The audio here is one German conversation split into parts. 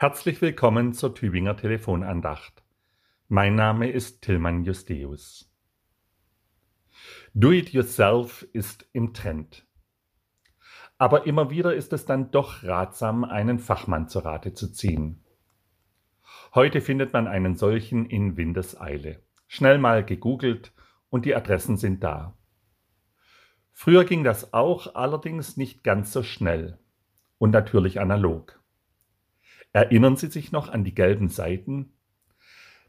Herzlich willkommen zur Tübinger Telefonandacht. Mein Name ist Tillmann Justeus. Do it yourself ist im Trend. Aber immer wieder ist es dann doch ratsam, einen Fachmann zu Rate zu ziehen. Heute findet man einen solchen in Windeseile. Schnell mal gegoogelt und die Adressen sind da. Früher ging das auch, allerdings nicht ganz so schnell und natürlich analog. Erinnern Sie sich noch an die gelben Seiten?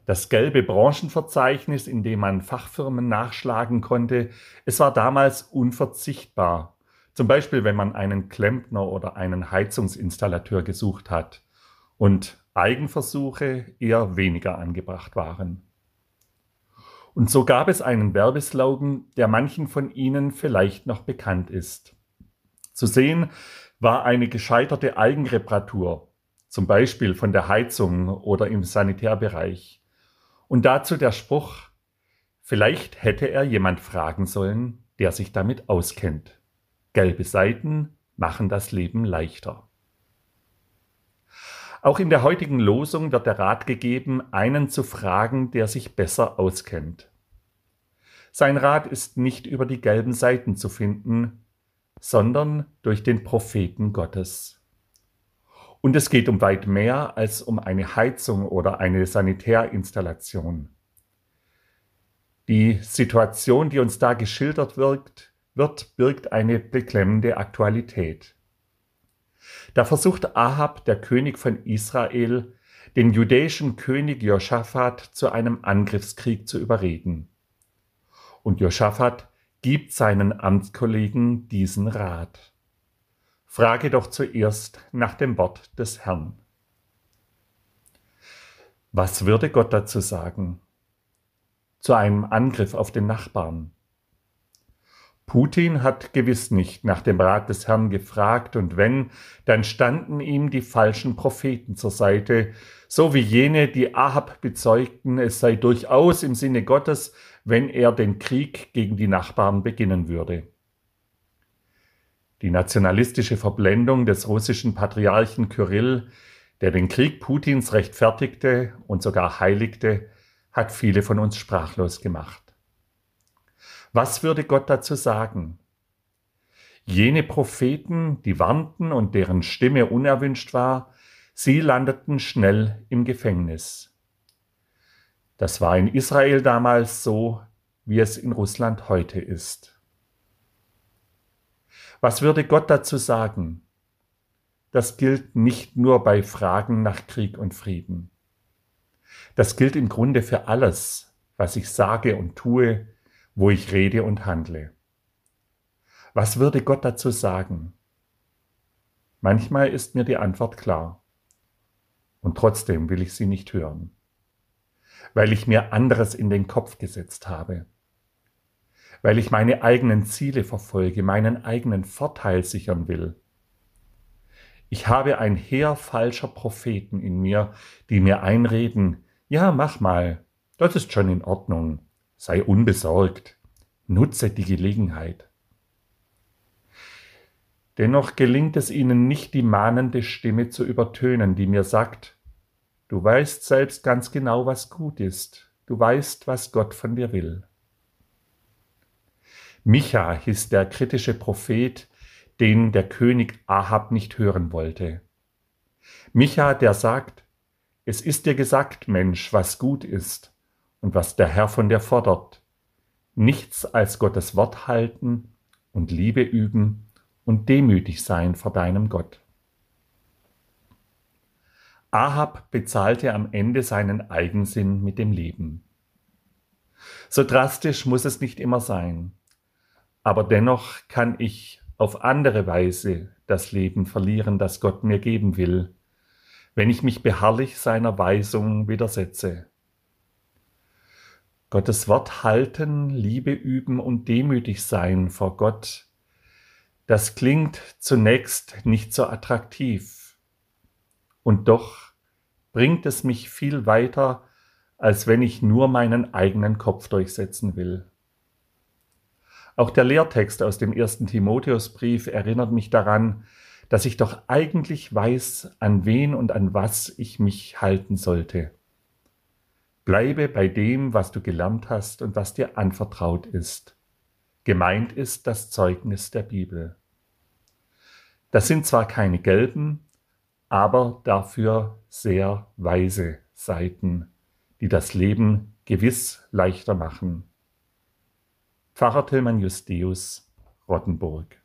Das gelbe Branchenverzeichnis, in dem man Fachfirmen nachschlagen konnte, es war damals unverzichtbar. Zum Beispiel, wenn man einen Klempner oder einen Heizungsinstallateur gesucht hat und Eigenversuche eher weniger angebracht waren. Und so gab es einen Werbeslogan, der manchen von Ihnen vielleicht noch bekannt ist. Zu sehen war eine gescheiterte Eigenreparatur, zum Beispiel von der Heizung oder im Sanitärbereich. Und dazu der Spruch, vielleicht hätte er jemand fragen sollen, der sich damit auskennt. Gelbe Seiten machen das Leben leichter. Auch in der heutigen Losung wird der Rat gegeben, einen zu fragen, der sich besser auskennt. Sein Rat ist nicht über die gelben Seiten zu finden, sondern durch den Propheten Gottes. Und es geht um weit mehr als um eine Heizung oder eine Sanitärinstallation. Die Situation, die uns da geschildert wird, wird, birgt eine beklemmende Aktualität. Da versucht Ahab, der König von Israel, den jüdischen König Josaphat zu einem Angriffskrieg zu überreden. Und Josaphat gibt seinen Amtskollegen diesen Rat. Frage doch zuerst nach dem Wort des Herrn. Was würde Gott dazu sagen? Zu einem Angriff auf den Nachbarn. Putin hat gewiss nicht nach dem Rat des Herrn gefragt, und wenn, dann standen ihm die falschen Propheten zur Seite, so wie jene, die Ahab bezeugten, es sei durchaus im Sinne Gottes, wenn er den Krieg gegen die Nachbarn beginnen würde. Die nationalistische Verblendung des russischen Patriarchen Kyrill, der den Krieg Putins rechtfertigte und sogar heiligte, hat viele von uns sprachlos gemacht. Was würde Gott dazu sagen? Jene Propheten, die warnten und deren Stimme unerwünscht war, sie landeten schnell im Gefängnis. Das war in Israel damals so, wie es in Russland heute ist. Was würde Gott dazu sagen? Das gilt nicht nur bei Fragen nach Krieg und Frieden. Das gilt im Grunde für alles, was ich sage und tue, wo ich rede und handle. Was würde Gott dazu sagen? Manchmal ist mir die Antwort klar. Und trotzdem will ich sie nicht hören, weil ich mir anderes in den Kopf gesetzt habe weil ich meine eigenen Ziele verfolge, meinen eigenen Vorteil sichern will. Ich habe ein Heer falscher Propheten in mir, die mir einreden, ja, mach mal, das ist schon in Ordnung, sei unbesorgt, nutze die Gelegenheit. Dennoch gelingt es ihnen nicht, die mahnende Stimme zu übertönen, die mir sagt, du weißt selbst ganz genau, was gut ist, du weißt, was Gott von dir will. Micha hieß der kritische Prophet, den der König Ahab nicht hören wollte. Micha, der sagt, es ist dir gesagt, Mensch, was gut ist und was der Herr von dir fordert. Nichts als Gottes Wort halten und Liebe üben und demütig sein vor deinem Gott. Ahab bezahlte am Ende seinen Eigensinn mit dem Leben. So drastisch muss es nicht immer sein aber dennoch kann ich auf andere Weise das Leben verlieren, das Gott mir geben will, wenn ich mich beharrlich seiner Weisung widersetze. Gottes Wort halten, Liebe üben und demütig sein vor Gott, das klingt zunächst nicht so attraktiv. Und doch bringt es mich viel weiter, als wenn ich nur meinen eigenen Kopf durchsetzen will. Auch der Lehrtext aus dem ersten Timotheusbrief erinnert mich daran, dass ich doch eigentlich weiß, an wen und an was ich mich halten sollte. Bleibe bei dem, was du gelernt hast und was dir anvertraut ist. Gemeint ist das Zeugnis der Bibel. Das sind zwar keine gelben, aber dafür sehr weise Seiten, die das Leben gewiss leichter machen. Pfarrer Tillmann Justeus, Rottenburg.